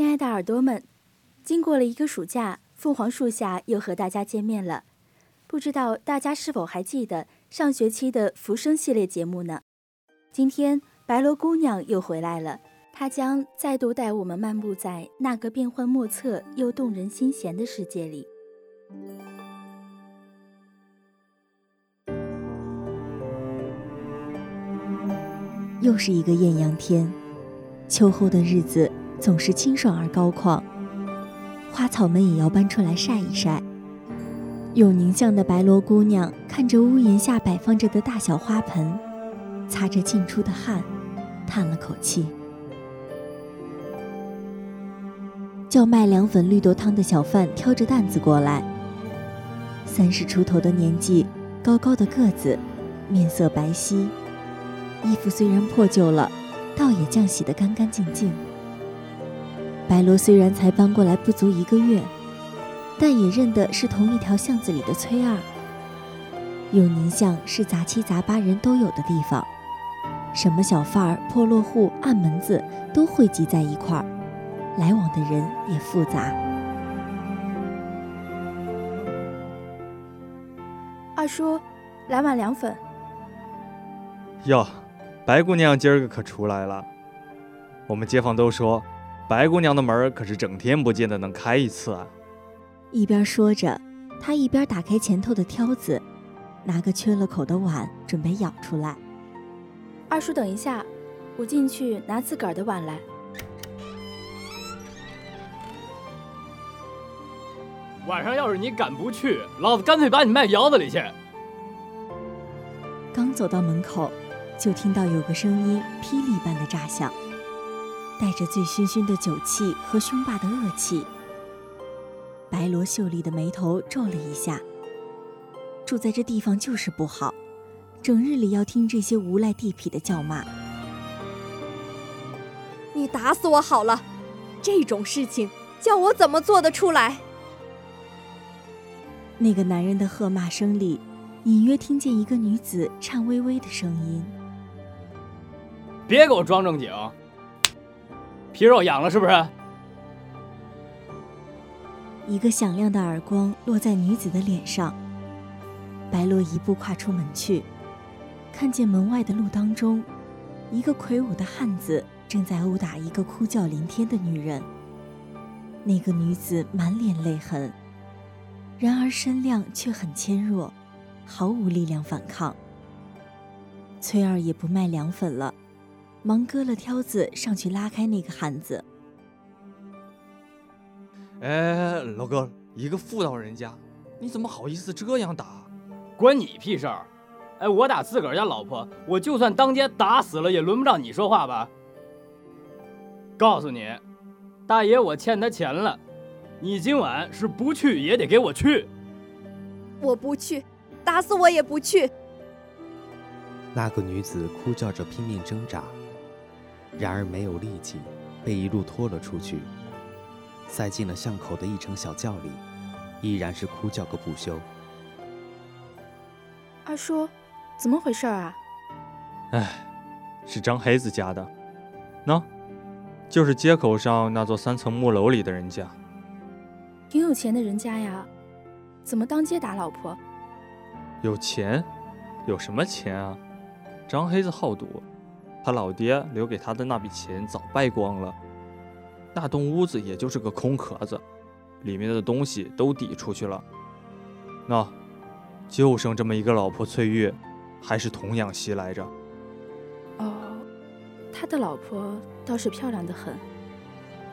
亲爱的耳朵们，经过了一个暑假，凤凰树下又和大家见面了。不知道大家是否还记得上学期的浮生系列节目呢？今天白罗姑娘又回来了，她将再度带我们漫步在那个变幻莫测又动人心弦的世界里。又是一个艳阳天，秋后的日子总是清爽而高旷，花草们也要搬出来晒一晒。永宁巷的白罗姑娘看着屋檐下摆放着的大小花盆，擦着沁出的汗，叹了口气。叫卖凉粉绿豆汤的小贩挑着担子过来，三十出头的年纪，高高的个子，面色白皙。衣服虽然破旧了，倒也浆洗得干干净净。白罗虽然才搬过来不足一个月，但也认得是同一条巷子里的崔二。永宁巷是杂七杂八人都有的地方，什么小贩儿、破落户、暗门子都汇集在一块儿，来往的人也复杂。二叔，来碗凉粉。哟。白姑娘今儿个可出来了，我们街坊都说，白姑娘的门可是整天不见得能开一次啊。一边说着，他一边打开前头的挑子，拿个缺了口的碗准备舀出来。二叔，等一下，我进去拿自个儿的碗来。晚上要是你敢不去，老子干脆把你卖窑子里去。刚走到门口。就听到有个声音霹雳般的炸响，带着醉醺醺的酒气和凶霸的恶气。白罗秀丽的眉头皱了一下。住在这地方就是不好，整日里要听这些无赖地痞的叫骂。你打死我好了，这种事情叫我怎么做得出来？那个男人的喝骂声里，隐约听见一个女子颤巍巍的声音。别给我装正经，皮肉痒了是不是？一个响亮的耳光落在女子的脸上。白洛一步跨出门去，看见门外的路当中，一个魁梧的汉子正在殴打一个哭叫连天的女人。那个女子满脸泪痕，然而身量却很纤弱，毫无力量反抗。崔二也不卖凉粉了。忙割了挑子上去拉开那个汉子。哎，老哥，一个妇道人家，你怎么好意思这样打？关你屁事儿！哎，我打自个儿家老婆，我就算当街打死了，也轮不到你说话吧？告诉你，大爷，我欠他钱了，你今晚是不去也得给我去。我不去，打死我也不去。那个女子哭叫着拼命挣扎。然而没有力气，被一路拖了出去，塞进了巷口的一乘小轿里，依然是哭叫个不休。二叔，怎么回事啊？哎，是张黑子家的，喏，就是街口上那座三层木楼里的人家。挺有钱的人家呀，怎么当街打老婆？有钱？有什么钱啊？张黑子好赌。他老爹留给他的那笔钱早败光了，那栋屋子也就是个空壳子，里面的东西都抵出去了。那，就剩这么一个老婆翠玉，还是童养媳来着。哦，他的老婆倒是漂亮的很，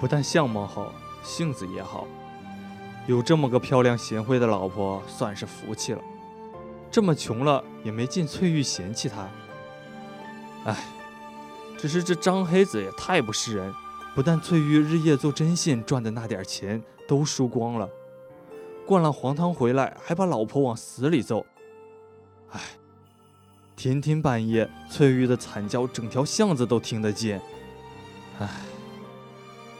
不但相貌好，性子也好，有这么个漂亮贤惠的老婆，算是福气了。这么穷了，也没见翠玉嫌弃他。哎。只是这张黑子也太不是人，不但翠玉日夜做针线赚的那点钱都输光了，灌了黄汤回来还把老婆往死里揍。唉，天天半夜翠玉的惨叫，整条巷子都听得见。唉，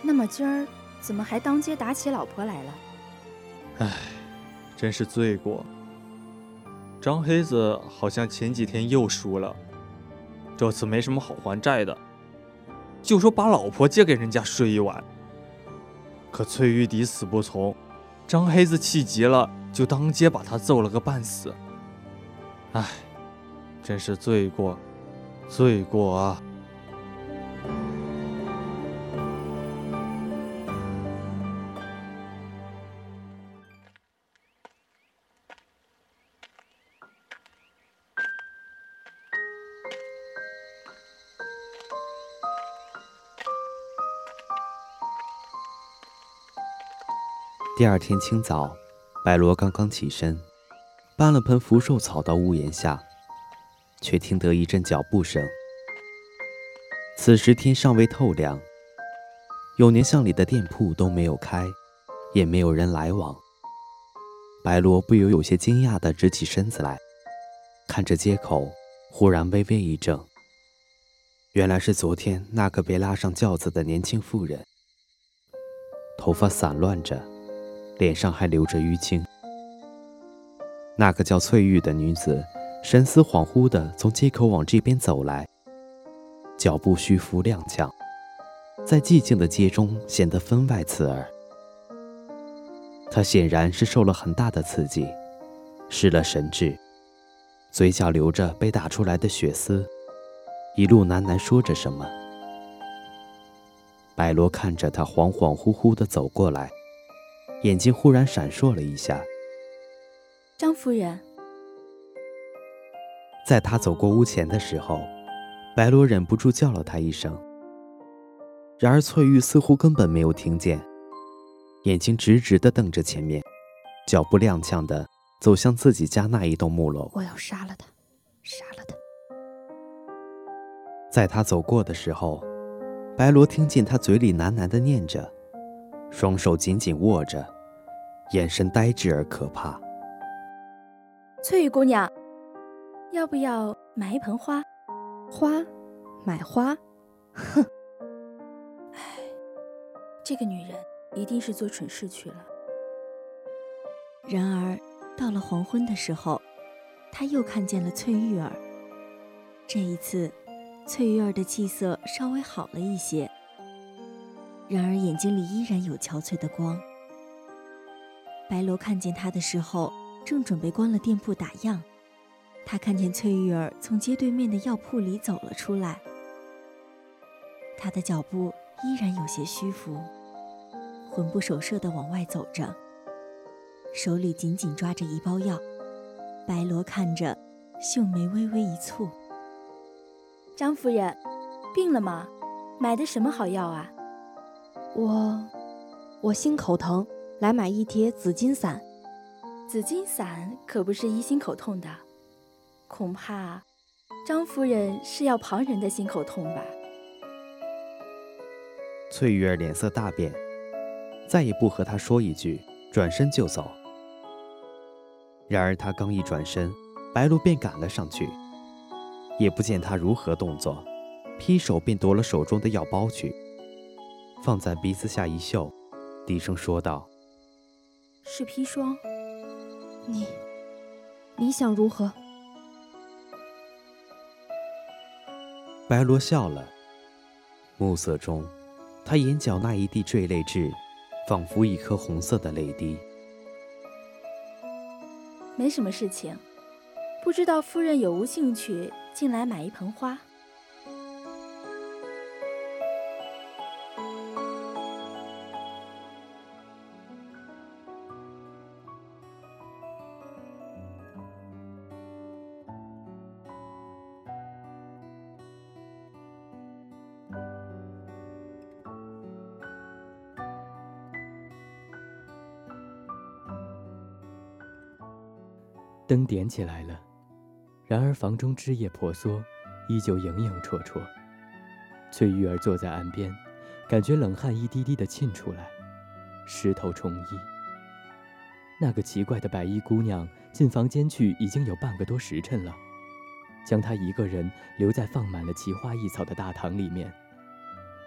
那么今儿怎么还当街打起老婆来了？唉，真是罪过。张黑子好像前几天又输了。这次没什么好还债的，就说把老婆借给人家睡一晚，可崔玉迪死不从，张黑子气急了，就当街把他揍了个半死。唉，真是罪过，罪过啊！第二天清早，白罗刚刚起身，搬了盆福寿草到屋檐下，却听得一阵脚步声。此时天尚未透亮，永年巷里的店铺都没有开，也没有人来往。白罗不由有些惊讶地直起身子来，看着街口，忽然微微一怔。原来是昨天那个被拉上轿子的年轻妇人，头发散乱着。脸上还流着淤青。那个叫翠玉的女子，神思恍惚地从街口往这边走来，脚步虚浮踉跄，在寂静的街中显得分外刺耳。她显然是受了很大的刺激，失了神智，嘴角流着被打出来的血丝，一路喃喃说着什么。白罗看着她恍恍惚惚地走过来。眼睛忽然闪烁了一下，张夫人。在他走过屋前的时候，白罗忍不住叫了他一声。然而翠玉似乎根本没有听见，眼睛直直的瞪着前面，脚步踉跄的走向自己家那一栋木楼。我要杀了他，杀了他！在他走过的时候，白罗听见他嘴里喃喃的念着。双手紧紧握着，眼神呆滞而可怕。翠玉姑娘，要不要买一盆花？花？买花？哼！唉，这个女人一定是做蠢事去了。然而到了黄昏的时候，他又看见了翠玉儿。这一次，翠玉儿的气色稍微好了一些。然而眼睛里依然有憔悴的光。白罗看见他的时候，正准备关了店铺打烊，他看见翠玉儿从街对面的药铺里走了出来。他的脚步依然有些虚浮，魂不守舍地往外走着，手里紧紧抓着一包药。白罗看着，秀眉微微一蹙：“张夫人，病了吗？买的什么好药啊？”我，我心口疼，来买一贴紫金散。紫金散可不是医心口痛的，恐怕张夫人是要旁人的心口痛吧？翠玉儿脸色大变，再也不和他说一句，转身就走。然而他刚一转身，白露便赶了上去，也不见他如何动作，劈手便夺了手中的药包去。放在鼻子下一嗅，低声说道：“是砒霜。你，你想如何？”白罗笑了，暮色中，他眼角那一滴坠泪痣，仿佛一颗红色的泪滴。没什么事情，不知道夫人有无兴趣进来买一盆花。灯点起来了，然而房中枝叶婆娑，依旧影影绰绰。翠玉儿坐在岸边，感觉冷汗一滴滴的沁出来，湿透重衣。那个奇怪的白衣姑娘进房间去已经有半个多时辰了，将她一个人留在放满了奇花异草的大堂里面。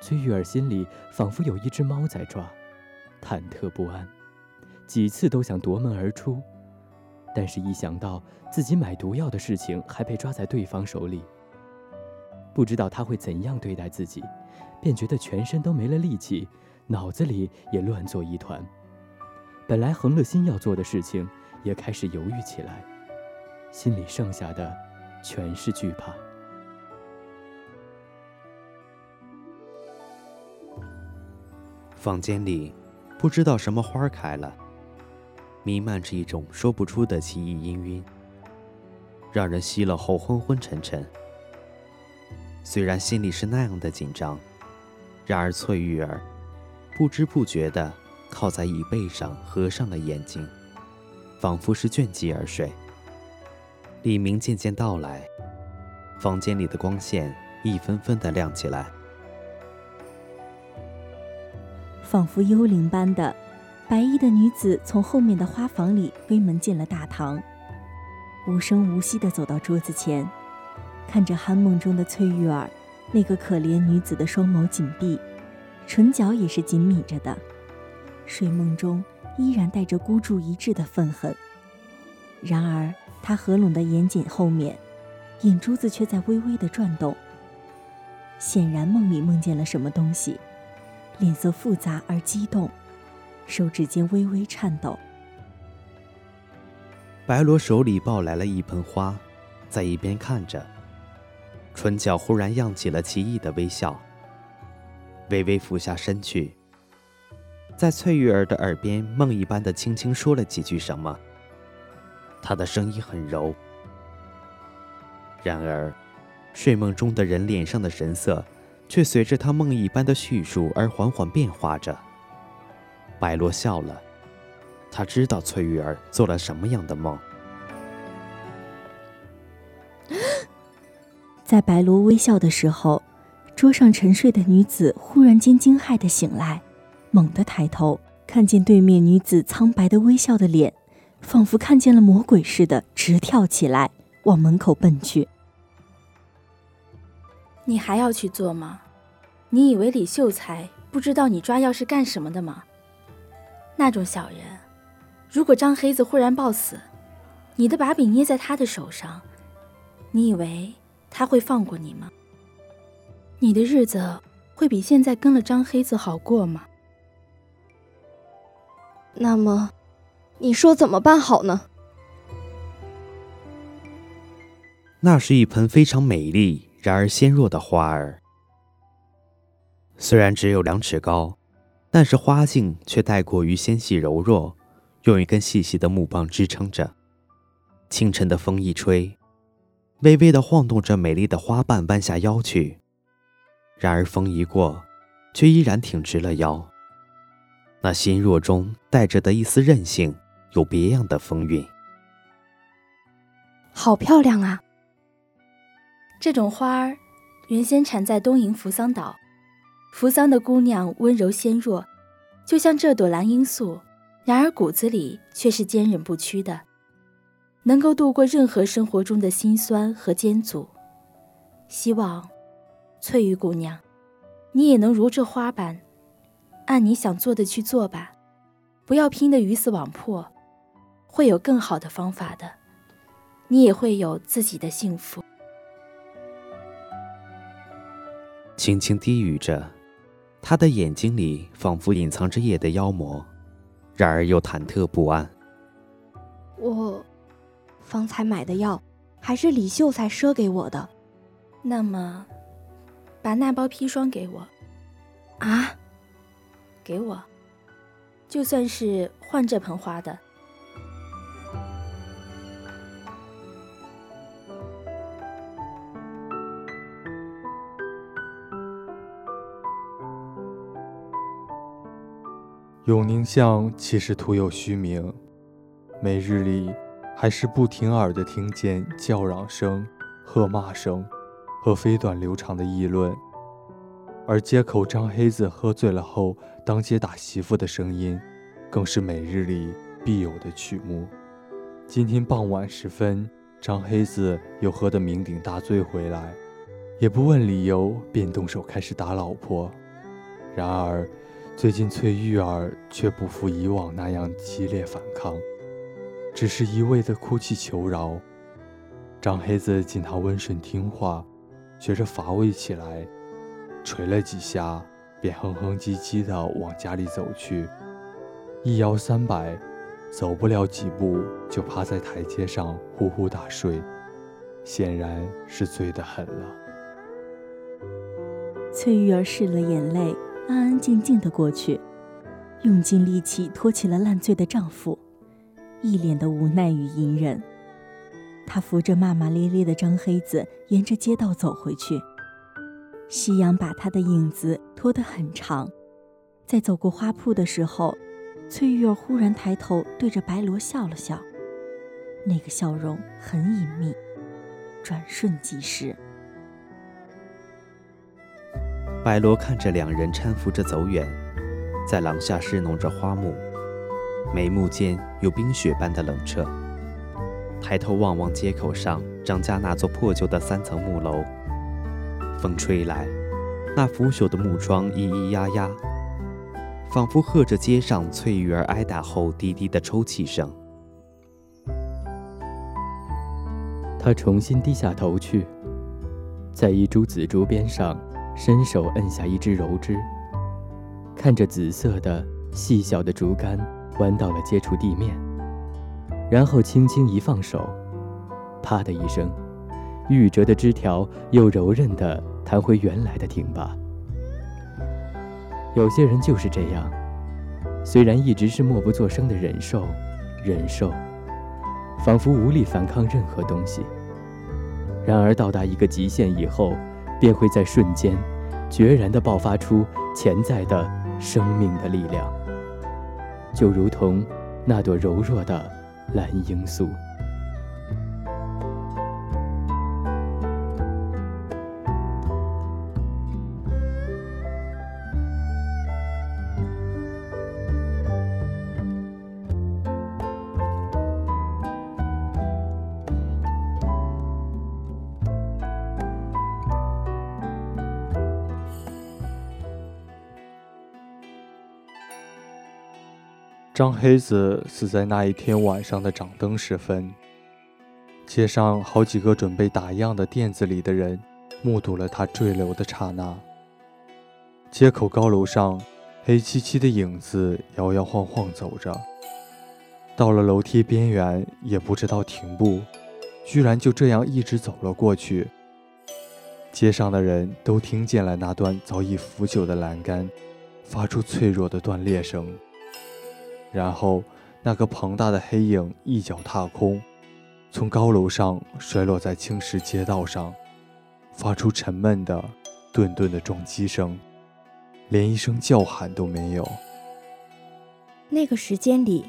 崔玉儿心里仿佛有一只猫在抓，忐忑不安，几次都想夺门而出。但是，一想到自己买毒药的事情还被抓在对方手里，不知道他会怎样对待自己，便觉得全身都没了力气，脑子里也乱作一团。本来横了心要做的事情，也开始犹豫起来，心里剩下的全是惧怕。房间里，不知道什么花开了，弥漫着一种说不出的奇异氤氲，让人吸了后昏昏沉沉。虽然心里是那样的紧张，然而翠玉儿不知不觉地靠在椅背上，合上了眼睛，仿佛是倦极而睡。黎明渐渐到来，房间里的光线一分分地亮起来。仿佛幽灵般的白衣的女子从后面的花房里推门进了大堂，无声无息地走到桌子前，看着酣梦中的翠玉儿，那个可怜女子的双眸紧闭，唇角也是紧抿着的，睡梦中依然带着孤注一掷的愤恨。然而她合拢的眼睑后面，眼珠子却在微微的转动，显然梦里梦见了什么东西。脸色复杂而激动，手指间微微颤抖。白罗手里抱来了一盆花，在一边看着，唇角忽然漾起了奇异的微笑，微微俯下身去，在翠玉儿的耳边梦一般的轻轻说了几句什么。他的声音很柔，然而，睡梦中的人脸上的神色。却随着他梦一般的叙述而缓缓变化着。白罗笑了，他知道翠玉儿做了什么样的梦。在白罗微笑的时候，桌上沉睡的女子忽然间惊骇的醒来，猛地抬头，看见对面女子苍白的微笑的脸，仿佛看见了魔鬼似的，直跳起来往门口奔去。你还要去做吗？你以为李秀才不知道你抓药是干什么的吗？那种小人，如果张黑子忽然暴死，你的把柄捏在他的手上，你以为他会放过你吗？你的日子会比现在跟了张黑子好过吗？那么，你说怎么办好呢？那是一盆非常美丽。然而纤弱的花儿，虽然只有两尺高，但是花茎却太过于纤细柔弱，用一根细细的木棒支撑着。清晨的风一吹，微微的晃动着美丽的花瓣，弯下腰去。然而风一过，却依然挺直了腰。那纤弱中带着的一丝韧性，有别样的风韵。好漂亮啊！这种花儿，原先产在东瀛扶桑岛。扶桑的姑娘温柔纤弱，就像这朵蓝罂粟，然而骨子里却是坚韧不屈的，能够度过任何生活中的辛酸和艰阻。希望，翠玉姑娘，你也能如这花般，按你想做的去做吧，不要拼得鱼死网破，会有更好的方法的，你也会有自己的幸福。轻轻低语着，他的眼睛里仿佛隐藏着夜的妖魔，然而又忐忑不安。我方才买的药，还是李秀才赊给我的。那么，把那包砒霜给我。啊，给我，就算是换这盆花的。永宁巷其实徒有虚名，每日里还是不停耳的听见叫嚷声、喝骂声和飞短流长的议论，而街口张黑子喝醉了后当街打媳妇的声音，更是每日里必有的曲目。今天傍晚时分，张黑子又喝得酩酊大醉回来，也不问理由，便动手开始打老婆。然而。最近翠玉儿却不复以往那样激烈反抗，只是一味的哭泣求饶。张黑子见她温顺听话，觉着乏味起来，捶了几下，便哼哼唧唧地往家里走去，一摇三摆，走不了几步就趴在台阶上呼呼大睡，显然是醉得很了。翠玉儿拭了眼泪，安安静静的过去，用尽力气托起了烂醉的丈夫，一脸的无奈与隐忍。她扶着骂骂咧咧的张黑子，沿着街道走回去。夕阳把他的影子拖得很长，在走过花铺的时候，翠玉儿忽然抬头对着白罗笑了笑，那个笑容很隐秘，转瞬即逝。白罗看着两人搀扶着走远，在廊下侍弄着花木，眉目间有冰雪般的冷彻。抬头望望街口上张家那座破旧的三层木楼。风吹来，那腐朽的木窗咿咿呀呀，仿佛和着街上翠玉儿挨打后低低的抽泣声。他重新低下头去，在一株紫竹边上，伸手摁下一支柔枝，看着紫色的细小的竹竿弯到了接触地面，然后轻轻一放手，啪的一声，玉折的枝条又柔韧的。弹回原来的挺拔。有些人就是这样，虽然一直是默不作声的忍受，忍受，仿佛无力反抗任何东西。然而到达一个极限以后，便会在瞬间，决然地爆发出潜在的生命的力量，就如同那朵柔弱的蓝罂粟。张黑子死在那一天晚上的掌灯时分，街上好几个准备打烊的店子里的人目睹了他坠楼的刹那。街口高楼上，黑漆漆的影子摇摇晃晃走着，到了楼梯边缘，也不知道停步，居然就这样一直走了过去。街上的人都听见了那段早已腐朽的栏杆发出脆弱的断裂声。然后，那个庞大的黑影一脚踏空，从高楼上摔落在青石街道上，发出沉闷的、顿顿的撞击声，连一声叫喊都没有。那个时间里，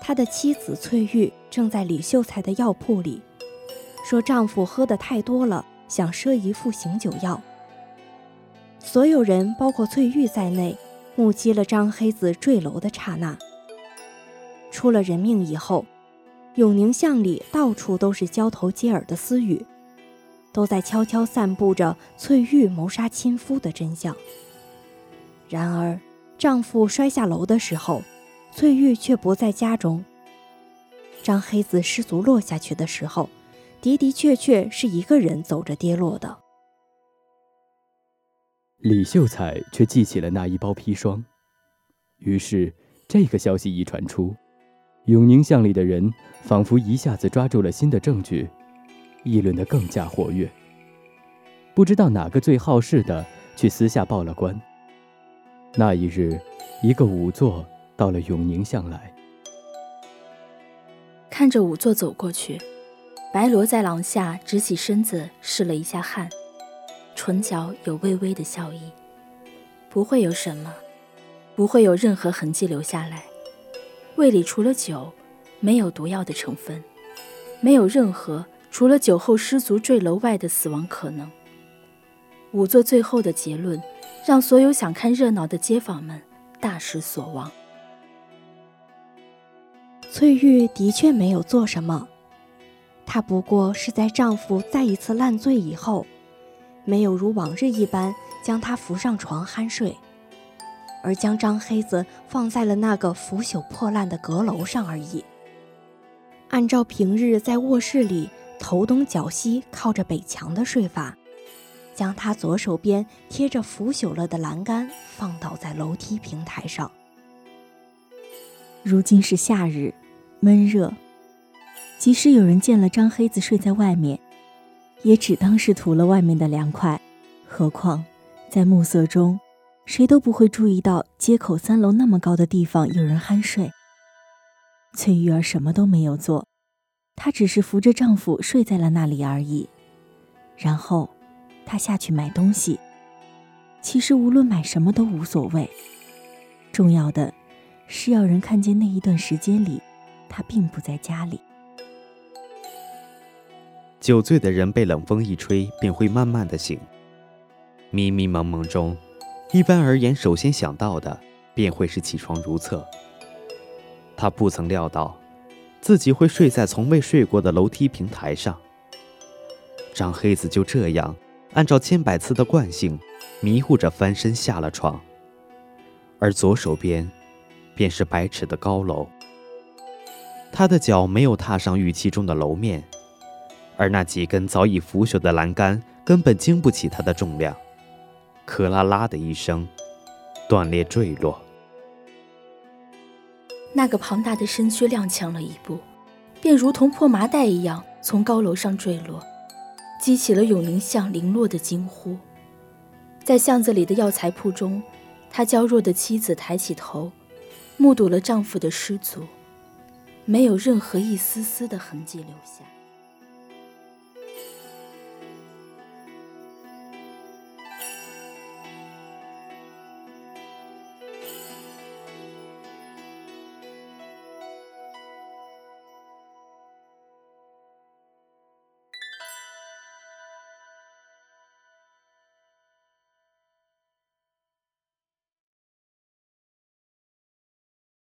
他的妻子翠玉正在李秀才的药铺里，说丈夫喝得太多了，想赊一副醒酒药。所有人，包括翠玉在内，目击了张黑子坠楼的刹那。出了人命以后，永宁巷里到处都是交头接耳的私语，都在悄悄散布着翠玉谋杀亲夫的真相。然而，丈夫摔下楼的时候，翠玉却不在家中。张黑子失足落下去的时候，的的确确是一个人走着跌落的。李秀才却记起了那一包砒霜，于是这个消息一传出。永宁巷里的人仿佛一下子抓住了新的证据，议论得更加活跃。不知道哪个最好事的去私下报了官。那一日，一个仵作到了永宁巷来，看着仵作走过去，白罗在廊下直起身子拭了一下汗，唇角有微微的笑意。不会有什么，不会有任何痕迹留下来。胃里除了酒，没有毒药的成分，没有任何除了酒后失足坠楼外的死亡可能。仵作最后的结论，让所有想看热闹的街坊们大失所望。翠玉的确没有做什么，她不过是在丈夫再一次烂醉以后，没有如往日一般将他扶上床酣睡。而将张黑子放在了那个腐朽破烂的阁楼上而已。按照平日在卧室里头东脚西靠着北墙的睡法，将他左手边贴着腐朽了的栏杆放倒在楼梯平台上。如今是夏日，闷热。即使有人见了张黑子睡在外面，也只当是图了外面的凉快。何况，在暮色中，谁都不会注意到街口三楼那么高的地方有人酣睡。翠玉儿什么都没有做，她只是扶着丈夫睡在了那里而已。然后，她下去买东西。其实无论买什么都无所谓，重要的是要人看见那一段时间里，她并不在家里。酒醉的人被冷风一吹，便会慢慢的醒。迷迷蒙蒙中，一般而言，首先想到的便会是起床如厕。他不曾料到，自己会睡在从未睡过的楼梯平台上。张黑子就这样，按照千百次的惯性，迷糊着翻身下了床。而左手边，便是百尺的高楼。他的脚没有踏上预期中的楼面。而那几根早已腐朽的栏杆根本经不起他的重量，克啦啦的一声，断裂坠落。那个庞大的身躯踉跄了一步，便如同破麻袋一样从高楼上坠落，激起了永宁巷零落的惊呼。在巷子里的药材铺中，他娇弱的妻子抬起头，目睹了丈夫的失足，没有任何一丝丝的痕迹留下。